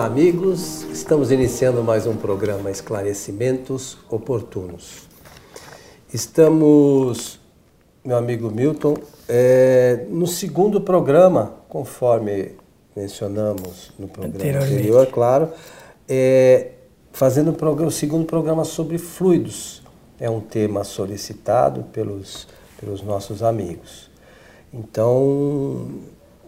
Olá, amigos. Estamos iniciando mais um programa Esclarecimentos Oportunos. Estamos, meu amigo Milton, é, no segundo programa, conforme mencionamos no programa anterior, claro, é, fazendo o, o segundo programa sobre fluidos. É um tema solicitado pelos, pelos nossos amigos. Então,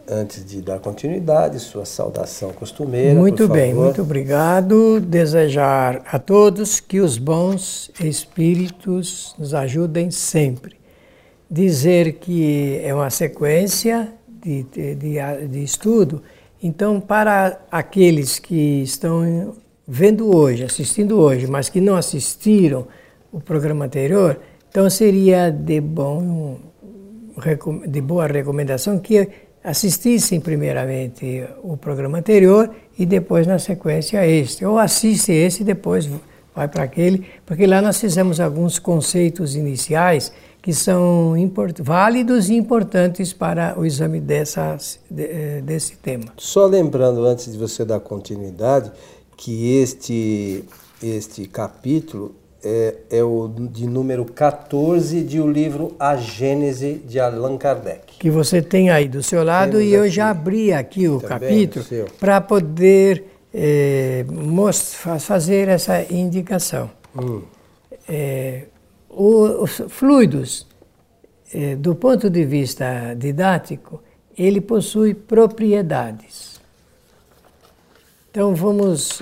antes de dar continuidade, sua saudação costumeira. Muito bem, muito obrigado. Desejar a todos que os bons espíritos nos ajudem sempre. Dizer que é uma sequência de, de, de, de estudo, então, para aqueles que estão vendo hoje, assistindo hoje, mas que não assistiram o programa anterior, então seria de bom de boa recomendação que assistissem primeiramente o programa anterior e depois na sequência este. Ou assiste esse e depois vai para aquele, porque lá nós fizemos alguns conceitos iniciais que são válidos e importantes para o exame dessa, eh, desse tema. Só lembrando, antes de você dar continuidade, que este, este capítulo é, é, o de número 14 de o livro A Gênese de Allan Kardec. Que você tem aí do seu lado Temos e eu já abri aqui o Também capítulo para poder é, fazer essa indicação. Hum. É, os fluidos, é, do ponto de vista didático, ele possui propriedades. Então vamos,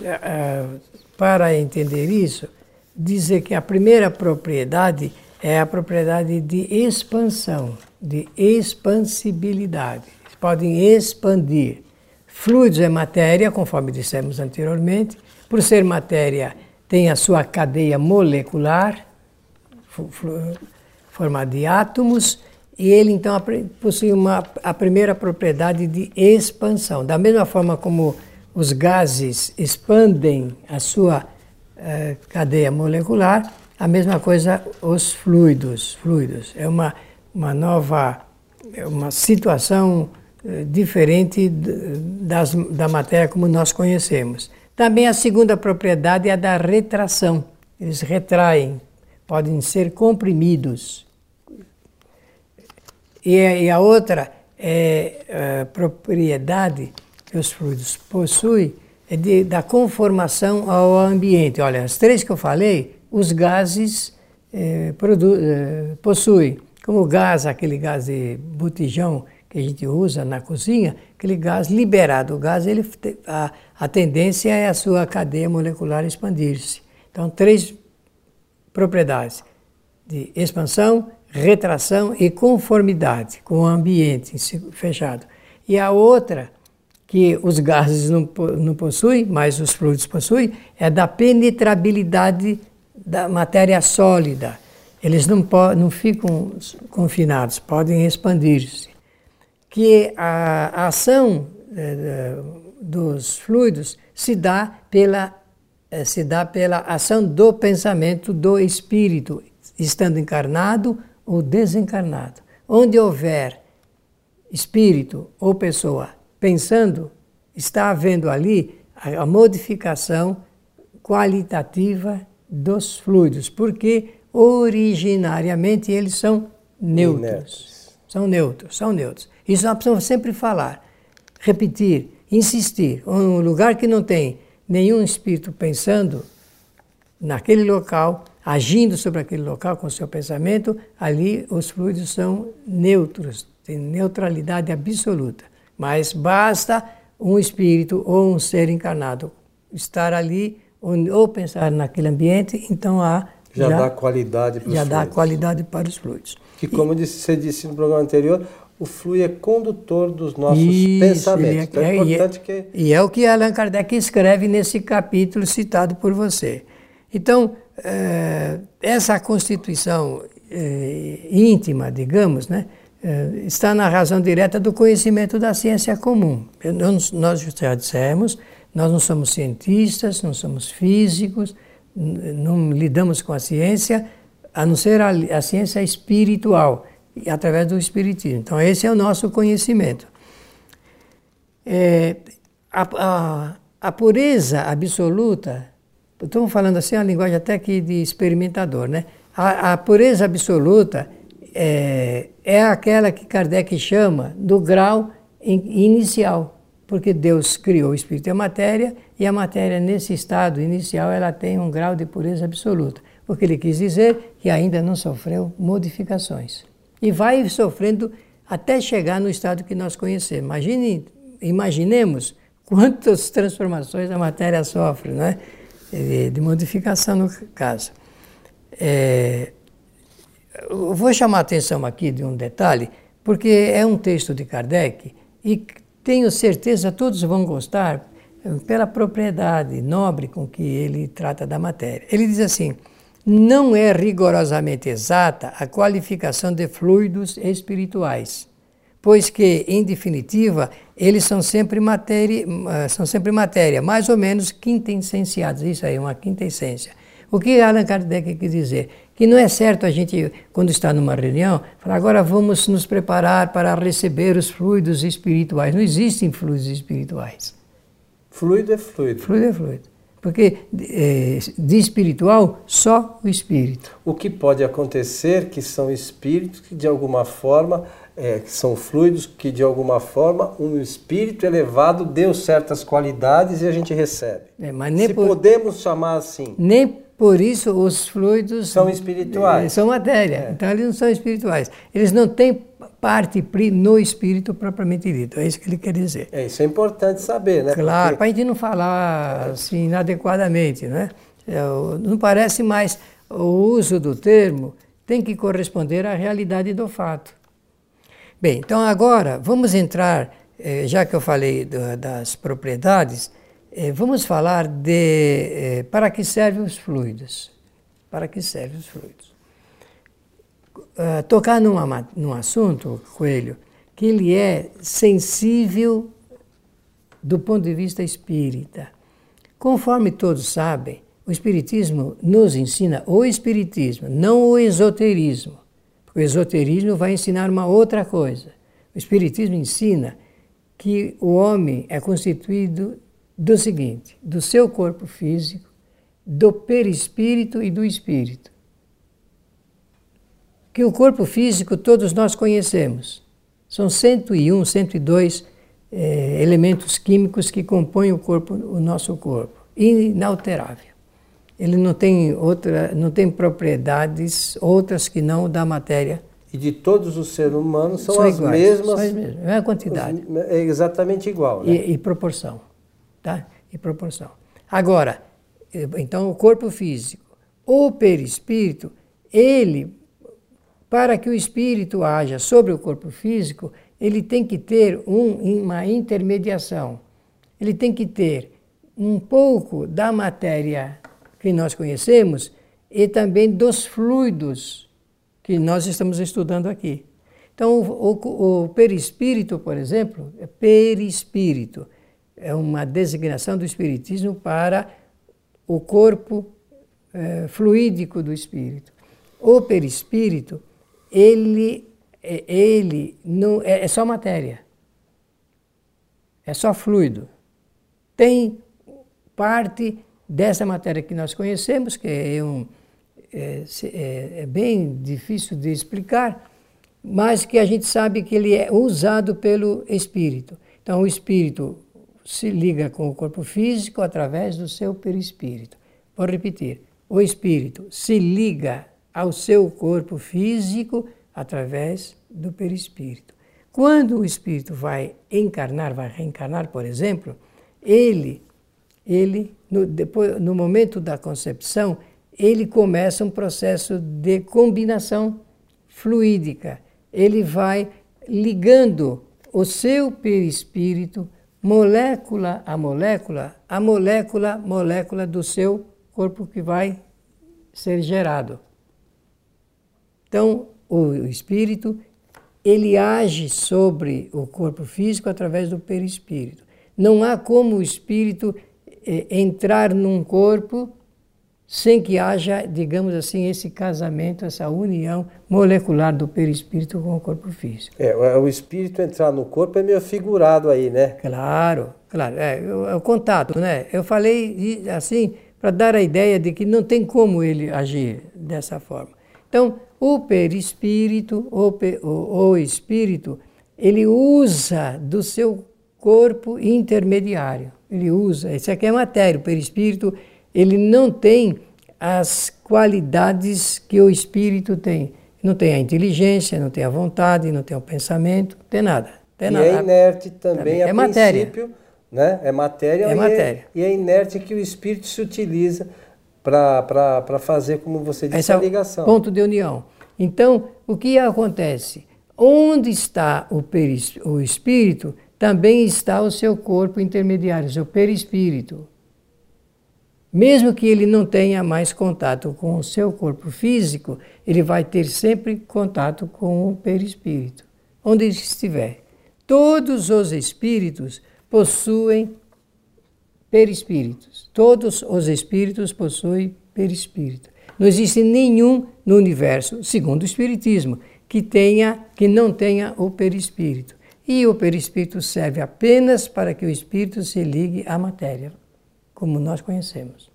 para entender isso, dizer que a primeira propriedade é a propriedade de expansão, de expansibilidade. Podem expandir. Fluidos é matéria, conforme dissemos anteriormente. Por ser matéria, tem a sua cadeia molecular, formada de átomos, e ele então possui uma, a primeira propriedade de expansão. Da mesma forma como os gases expandem a sua é, cadeia molecular, a mesma coisa os fluidos. Fluidos é uma, uma nova, é uma situação é, diferente das, da matéria como nós conhecemos. Também a segunda propriedade é a da retração. Eles retraem, podem ser comprimidos. E, e a outra é a propriedade que os fluidos possuem de, da conformação ao ambiente. Olha, as três que eu falei, os gases eh, eh, possuem. Como o gás, aquele gás de botijão que a gente usa na cozinha, aquele gás liberado. O gás, ele, a, a tendência é a sua cadeia molecular expandir-se. Então, três propriedades de expansão, retração e conformidade com o ambiente fechado. E a outra que os gases não, não possuem, mas os fluidos possuem, é da penetrabilidade da matéria sólida. Eles não, não ficam confinados, podem expandir-se. Que a, a ação é, dos fluidos se dá pela é, se dá pela ação do pensamento do espírito, estando encarnado ou desencarnado. Onde houver espírito ou pessoa pensando, está havendo ali a, modificação qualitativa dos fluidos, porque originariamente eles são neutros. São neutros, são neutros. Isso nós precisamos sempre falar, repetir, insistir. Um lugar que não tem nenhum espírito pensando naquele local, agindo sobre aquele local com o seu pensamento, ali os fluidos são neutros, tem neutralidade absoluta. Mas basta um espírito ou um ser encarnado estar ali ou, pensar naquele ambiente, então há já, já dá qualidade para os já fluidos. dá qualidade para os fluidos. Que como e, você disse no programa anterior, o fluido é condutor dos nossos isso, pensamentos. É, então é, é importante e é, que e é o que Allan Kardec escreve nesse capítulo citado por você. Então é, essa constituição é, íntima, digamos, né? É, está na razão direta do conhecimento da ciência comum. Nós já dissemos, nós não somos cientistas, não somos físicos, não lidamos com a ciência, a não ser a, a ciência espiritual, através do espiritismo. Então, esse é o nosso conhecimento. É, a, a, a pureza absoluta, estamos falando assim a linguagem até aqui de experimentador, né? A pureza absoluta é, é aquela que Kardec chama do grau inicial, porque Deus criou o espírito e a matéria, e a matéria nesse estado inicial ela tem um grau de pureza absoluta. O que ele quis dizer que ainda não sofreu modificações. E vai sofrendo até chegar no estado que nós conhecemos. Imagine, imaginemos quantas transformações a matéria sofre, né? de, de modificação no caso. É, vou chamar a atenção aqui de um detalhe, porque é um texto de Kardec e tenho certeza todos vão gostar pela propriedade nobre com que ele trata da matéria. Ele diz assim: não é rigorosamente exata a qualificação de fluidos espirituais, pois que, em definitiva, eles são sempre matéria, são sempre matéria mais ou menos quintessenciados. Isso aí, uma quintessência. O que Allan Kardec quer dizer? Que não é certo a gente, quando está numa reunião, falar agora vamos nos preparar para receber os fluidos espirituais. Não existem fluidos espirituais. Fluido é fluido. Fluido é fluido. Porque é, de espiritual, só o espírito. O que pode acontecer que são espíritos que de alguma forma, é, que são fluidos que de alguma forma um espírito elevado deu certas qualidades e a gente recebe. É, mas nem Se por, podemos chamar assim. Nem por isso os fluidos são espirituais. É, são matéria. É. Então eles não são espirituais. Eles não têm parte no espírito propriamente dito. É isso que ele quer dizer. É, isso é importante saber, né? Claro, Porque... para a gente não falar assim inadequadamente, né? É, não parece mais o uso do termo tem que corresponder à realidade do fato. Bem, então agora vamos entrar, eh, já que eu falei das propriedades, eh, vamos falar de eh, para que servem os fluidos. Para que servem os fluidos? uh, tocar numa, num assunto, Coelho, que ele é sensível do ponto de vista espírita. Conforme todos sabem, o Espiritismo nos ensina o Espiritismo, não o esoterismo. Porque o esoterismo vai ensinar uma outra coisa. O Espiritismo ensina que o homem é constituído do seguinte: do seu corpo físico, do perispírito e do espírito que o corpo físico todos nós conhecemos. São 101, 102 é, elementos químicos que compõem o corpo, o nosso corpo, inalterável. Ele não tem outra, não tem propriedades outras que não da matéria. E de todos os seres humanos são, são as iguais, mesmas. São as mesmas, é a quantidade. É exatamente igual. Né? E, e proporção, tá? E proporção. Agora, então o corpo físico, o perispírito, ele para que o espírito haja sobre o corpo físico, ele tem que ter um, uma intermediação. Ele tem que ter um pouco da matéria que nós conhecemos e também dos fluidos que nós estamos estudando aqui. Então, o, o, o perispírito, por exemplo, é perispírito. É uma designação do espiritismo para o corpo é, fluídico do espírito. O perispírito ele, é, ele não, é, é só matéria. É só fluido. Tem parte dessa matéria que nós conhecemos, que é, um, é, é, é, bem difícil de explicar, mas que a gente sabe que ele é usado pelo espírito. Então, o espírito se liga com o corpo físico através do seu perispírito. Vou repetir: o espírito se liga ao seu corpo físico através do perispírito. Quando o espírito vai encarnar, vai reencarnar, por exemplo, ele, ele no, depois, no momento da concepção, ele começa um processo de combinação fluídica. Ele vai ligando o seu perispírito, molécula a molécula, a molécula, molécula do seu corpo que vai ser gerado. Então, o espírito, ele age sobre o corpo físico através do perispírito. Não há como o espírito eh, entrar num corpo sem que haja, digamos assim, esse casamento, essa união molecular do perispírito com o corpo físico. É, o espírito entrar no corpo é meio figurado aí, né? Claro, claro, é, é o contato, né? Eu falei assim para dar a ideia de que não tem como ele agir dessa forma. Então, o perispírito, o, o, o espírito, ele usa do seu corpo intermediário. Ele usa, isso aqui é matéria, o perispírito ele não tem as qualidades que o espírito tem. Não tem a inteligência, não tem a vontade, não tem o pensamento, não tem nada. Tem e nada. é inerte também, também. É a matéria. princípio, né? É matéria, é e, matéria. É, e é inerte que o espírito se utiliza para fazer, como você disse, Esse a ligação. É ponto de união. Então, o que acontece? Onde está o, o espírito, também está o seu corpo intermediário, o seu perispírito. Mesmo que ele não tenha mais contato com o seu corpo físico, ele vai ter sempre contato com o perispírito, onde ele estiver. Todos os espíritos possuem perispíritos. Todos os espíritos possuem perispírito. Não existe nenhum no universo, segundo o espiritismo, que tenha que não tenha o perispírito. E o perispírito serve apenas para que o espírito se ligue à matéria como nós conhecemos.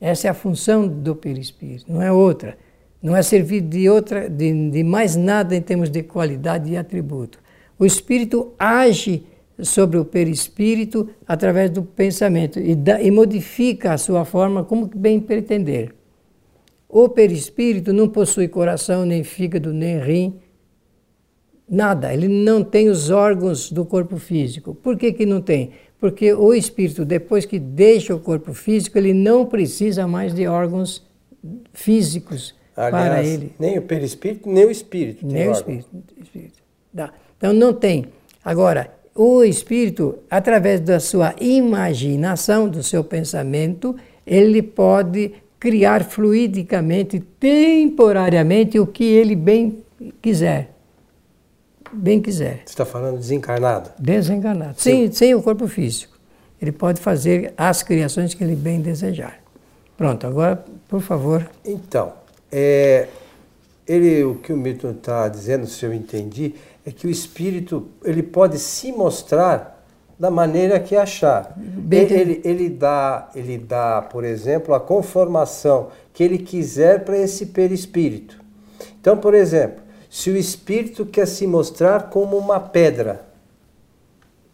Essa é a função do perispírito, não é outra. Não é servir de, outra, de, de mais nada em termos de qualidade e atributo. O espírito age sobre o perispírito através do pensamento e, da, e modifica a sua forma como bem pretender. O perispírito não possui coração, nem fígado, nem rim, nada. Ele não tem os órgãos do corpo físico. Por que, que não tem? Porque o espírito, depois que deixa o corpo físico, ele não precisa mais de órgãos físicos Aliás, para ele. Nem o perispírito, nem o espírito. Nem o espírito. espírito. Então não tem. Agora, o espírito, através da sua imaginação, do seu pensamento, ele pode criar fluidicamente, temporariamente, o que ele bem quiser bem quiser. Você está falando desencarnado? Desencarnado, sem, sem o corpo físico. Ele pode fazer as criações que ele bem desejar. Pronto, agora, por favor. Então, é, ele, o que o Milton está dizendo, se eu entendi, é que o espírito ele pode se mostrar da maneira que achar. Ele, ele, ele, dá, ele dá, por exemplo, a conformação que ele quiser para esse perispírito. Então, por exemplo, se o espírito quer se mostrar como uma pedra,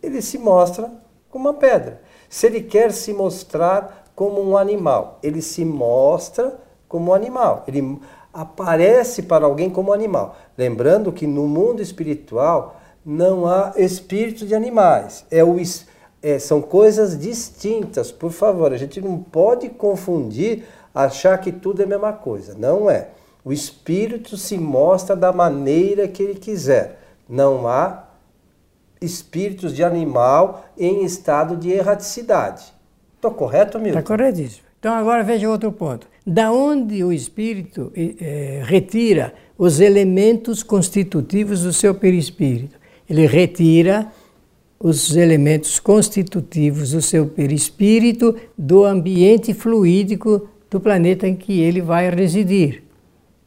ele se mostra como uma pedra. Se ele quer se mostrar como um animal, ele se mostra como um animal. Ele aparece para alguém como animal. Lembrando que no mundo espiritual não há espírito de animais. É o, é, são coisas distintas, por favor. A gente não pode confundir, achar que tudo é a mesma coisa. Não é. O espírito se mostra da maneira que ele quiser. Não há espíritos de animal em estado de erraticidade. Estou correto, Milton? Está corretíssimo. Então agora veja outro ponto. Da onde o espírito eh, retira os elementos constitutivos do seu perispírito? Ele retira os elementos constitutivos do seu perispírito do ambiente fluídico do planeta em que ele vai residir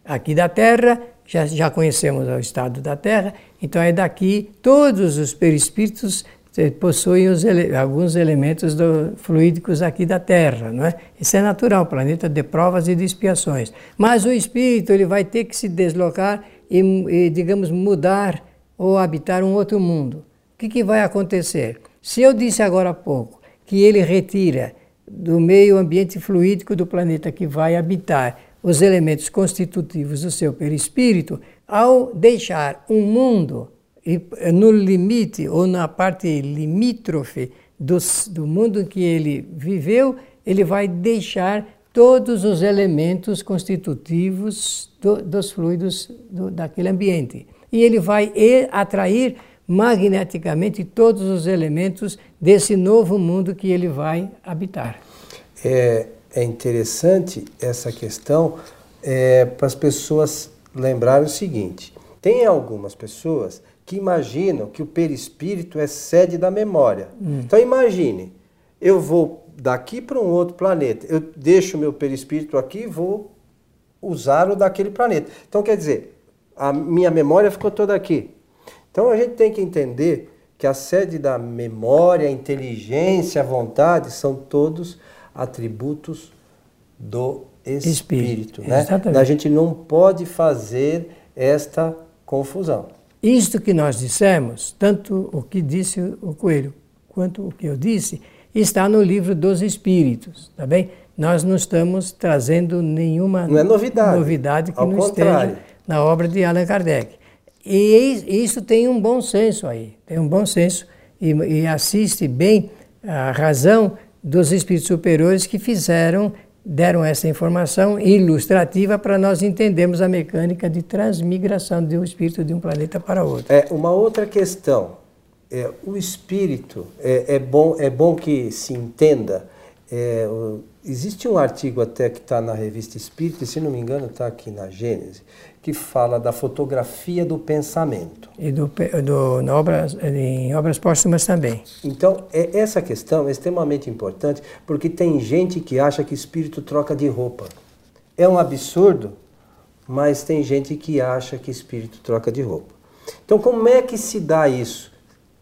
aqui da Terra, já, já conhecemos o estado da Terra, então é daqui, todos os perispíritos eh, possuem ele, alguns elementos fluídicos aqui da Terra, não é? Isso é natural, planeta de provas e de expiações. Mas o espírito ele vai ter que se deslocar e, e digamos, mudar ou habitar um outro mundo. O que, que vai acontecer? Se eu disse agora há pouco que ele retira do meio ambiente fluídico do planeta que vai habitar os elementos constitutivos do seu perispírito, ao deixar um mundo no limite ou na parte limítrofe do, do mundo em que ele viveu, ele vai deixar todos os elementos constitutivos do, dos fluidos do, daquele ambiente. E ele vai atrair magneticamente todos os elementos desse novo mundo que ele vai habitar. É, é interessante essa questão é, para as pessoas lembrarem o seguinte: tem algumas pessoas que imaginam que o perispírito é sede da memória. Hum. Então imagine, eu vou daqui para um outro planeta. Eu deixo o meu perispírito aqui e vou usar o daquele planeta. Então, quer dizer, a minha memória ficou toda aqui. Então, a gente tem que entender que a sede da memória, a inteligência, a vontade são todos atributos do espírito. espírito né? Exatamente. A gente não pode fazer esta confusão. Isto que nós dissemos, tanto o que disse o coelho quanto o que eu disse, está no livro dos Espíritos, tá bem? Nós não estamos trazendo nenhuma não é novidade, novidade que Ao não contrário. esteja na obra de Allan Kardec. E isso tem um bom senso aí, tem um bom senso e, e assiste bem a razão dos espíritos superiores que fizeram, deram essa informação ilustrativa para nós entendermos a mecânica de transmigração de um espírito de um planeta para outro. É uma outra questão. É, o espírito é, é bom é bom que se entenda. É, o, existe um artigo até que está na revista Espírita, se não me engano está aqui na Gênese, que fala da fotografia do pensamento. E do, do, em, obras, em obras póstumas também. Então, é, essa questão é extremamente importante, porque tem gente que acha que espírito troca de roupa. É um absurdo, mas tem gente que acha que espírito troca de roupa. Então, como é que se dá isso?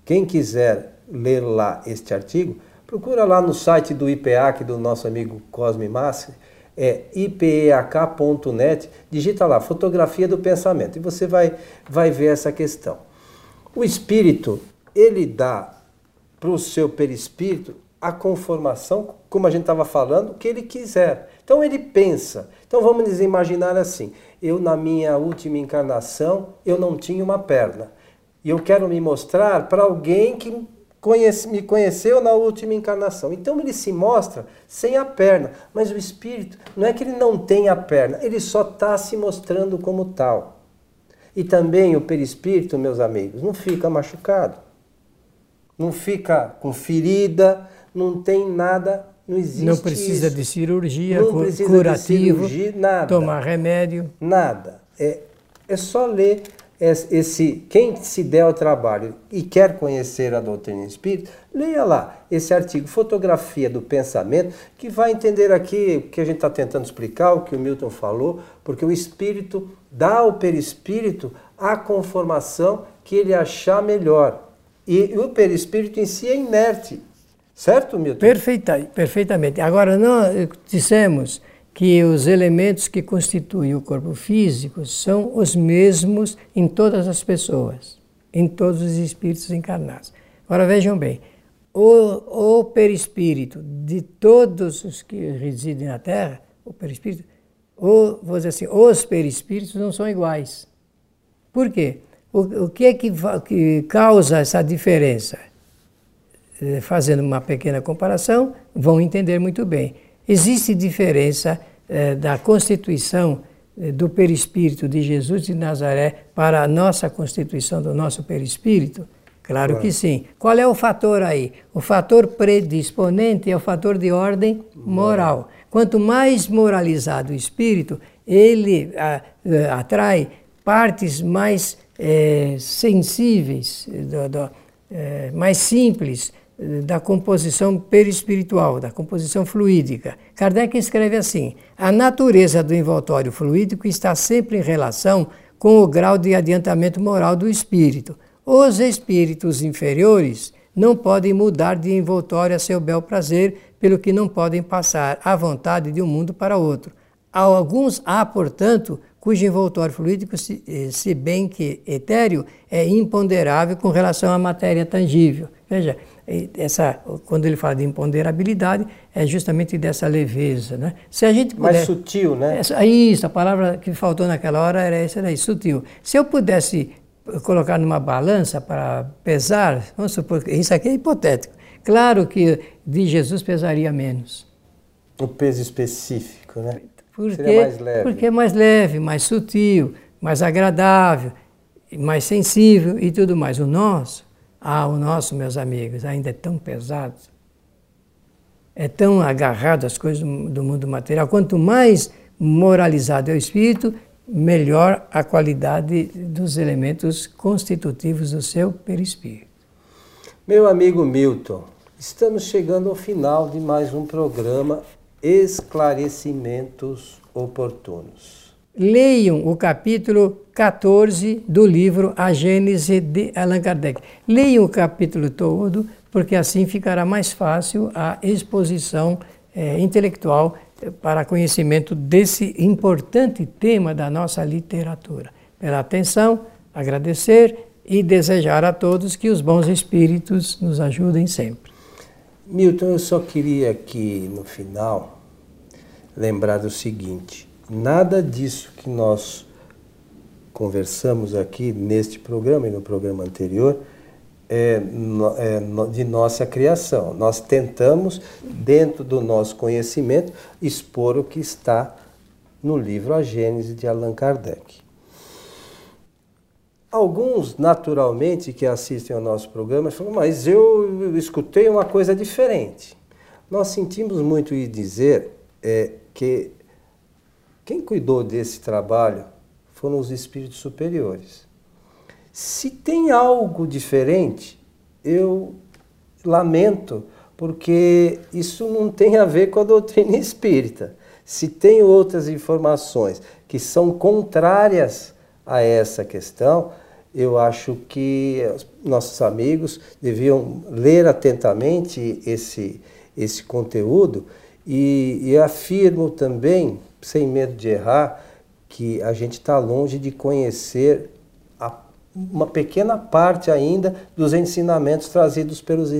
Quem quiser ler lá este artigo, procura lá no site do IPEAC, do nosso amigo Cosme Massi, é ipeak.net, digita lá, fotografia do pensamento, e você vai, vai ver essa questão. O espírito, ele dá para o seu perispírito a conformação, como a gente estava falando, que ele quiser. Então ele pensa. Então vamos imaginar assim: eu na minha última encarnação eu não tinha uma perna e eu quero me mostrar para alguém que conhece, me conheceu na última encarnação. Então ele se mostra sem a perna, mas o espírito não é que ele não tem a perna, ele só está se mostrando como tal. E também o perispírito, meus amigos, não fica machucado, não fica com ferida, não tem nada, não existe. Não precisa isso. de cirurgia, não precisa curativo, de cirurgia, nada, tomar remédio. Nada. É, é só ler esse, quem se der ao trabalho e quer conhecer a doutrina espírita, leia lá esse artigo, Fotografia do Pensamento, que vai entender aqui o que a gente está tentando explicar, o que o Milton falou, porque o espírito dá ao perispírito a conformação que ele achar melhor. E o perispírito em si é inerte. Certo, Milton? Perfeita, perfeitamente. Agora, nós dissemos que os elementos que constituem o corpo físico são os mesmos em todas as pessoas, em todos os espíritos encarnados. Agora vejam bem, o, o perispírito de todos os que residem na Terra, o perispírito, ou, vou dizer assim, os perispíritos não são iguais. Por quê? O, o que é que, que causa essa diferença? Eh, fazendo uma pequena comparação, vão entender muito bem Existe diferença eh, da constituição eh, do perispírito de Jesus de Nazaré para a nossa constituição do nosso perispírito? Claro, claro, que sim. Qual é o fator aí? O fator predisponente é o fator de ordem moral. Quanto mais moralizado o espírito, ele a, eh, atrai partes mais é, sensíveis, do, do, é, mais simples, da composição perispiritual, da composição fluídica. Kardec escreve assim: a natureza do envoltório fluídico está sempre em relação com o grau de adiantamento moral do espírito. Os espíritos inferiores não podem mudar de envoltório a seu bel prazer, pelo que não podem passar à vontade de um mundo para outro. Alguns há, portanto, cujo envoltório fluídico, se, eh, se bem que etéreo, é imponderável com relação à matéria tangível. Veja, essa, quando ele fala de imponderabilidade, é justamente dessa leveza. Né? Se a gente puder, Mais sutil, né? Essa, isso, a palavra que faltou naquela hora era essa daí, sutil. Se eu pudesse colocar numa balança para pesar, vamos supor, isso aqui é hipotético. Claro que de Jesus pesaria menos. O peso específico, né? Porque, Seria mais leve. Porque é mais leve, mais sutil, mais agradável, mais sensível e tudo mais. O nosso ah, o nosso, meus amigos, ainda é tão pesado, é tão agarrado às coisas do mundo material. Quanto mais moralizado é o espírito, melhor a qualidade dos elementos constitutivos do seu perispírito. Meu amigo Milton, Estamos chegando ao final de mais um programa Esclarecimentos Oportunos. Leiam o capítulo 14 do livro A Gênese de Allan Kardec. Leiam o capítulo todo, porque assim ficará mais fácil a exposição é, intelectual eh, para conhecimento desse importante tema da nossa literatura. Pela atenção, agradecer e desejar a todos que os bons espíritos nos ajudem sempre. Milton, eu só queria aqui no final lembrar do seguinte: nada disso que nós conversamos aqui neste programa e no programa anterior é, é, de nossa criação. Nós tentamos, dentro do nosso conhecimento, expor o que está no livro A Gênese de Allan Kardec. Alguns, naturalmente, que assistem ao nosso programa, falam, mas eu escutei uma coisa diferente. Nós sentimos muito em dizer é, que quem cuidou desse trabalho foram os espíritos superiores. Se tem algo diferente, eu lamento, porque isso não tem a ver com a doutrina espírita. Se tem outras informações que são contrárias a essa questão, eu acho que nossos amigos deviam ler atentamente esse, esse conteúdo e, e afirmo também, sem medo de errar, que a gente está longe de conhecer a, uma pequena parte ainda dos ensinamentos trazidos pelos,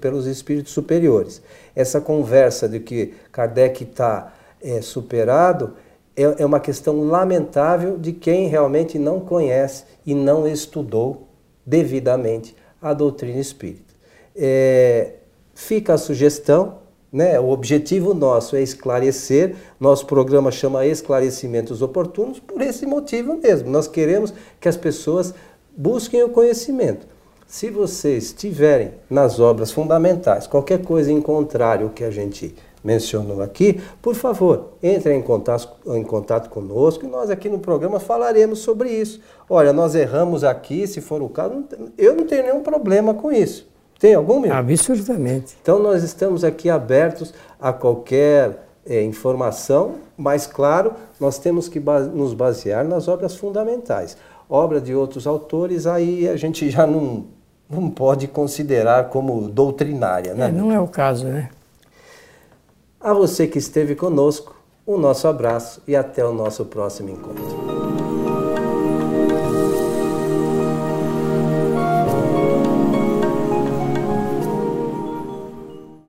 pelos espíritos superiores. Essa conversa de que Kardec está é, superado é, é uma questão lamentável de quem realmente não conhece e não estudou devidamente a doutrina espírita. É, fica a sugestão, né? o objetivo nosso é esclarecer, nosso programa chama Esclarecimentos Oportunos, por esse motivo mesmo. Nós queremos que as pessoas busquem o conhecimento. Se vocês tiverem nas obras fundamentais qualquer coisa em contrário ao que a gente mencionou aqui, por favor, entre em contato, em contato conosco e nós aqui no programa falaremos sobre isso. Olha, nós erramos aqui, se for o caso, eu não tenho nenhum problema com isso. Tem algum, meu? Absolutamente. Então nós estamos aqui abertos a qualquer é, informação, mas claro, nós temos que nos basear nas obras fundamentais. Obra de outros autores, aí a gente já não, não pode considerar como doutrinária, né? É, não é o caso, né? A você que esteve conosco, o nosso abraço e até o nosso próximo encontro.